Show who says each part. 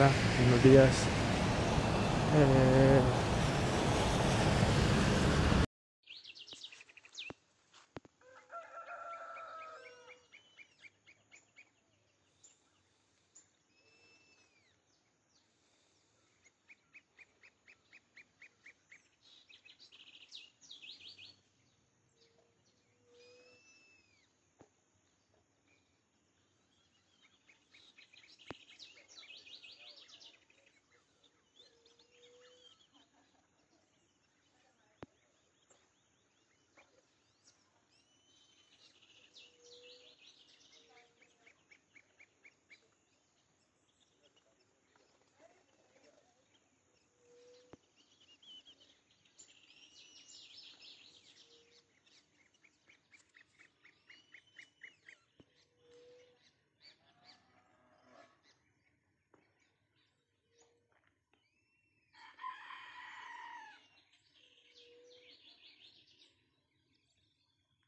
Speaker 1: Hola, buenos días. Eh,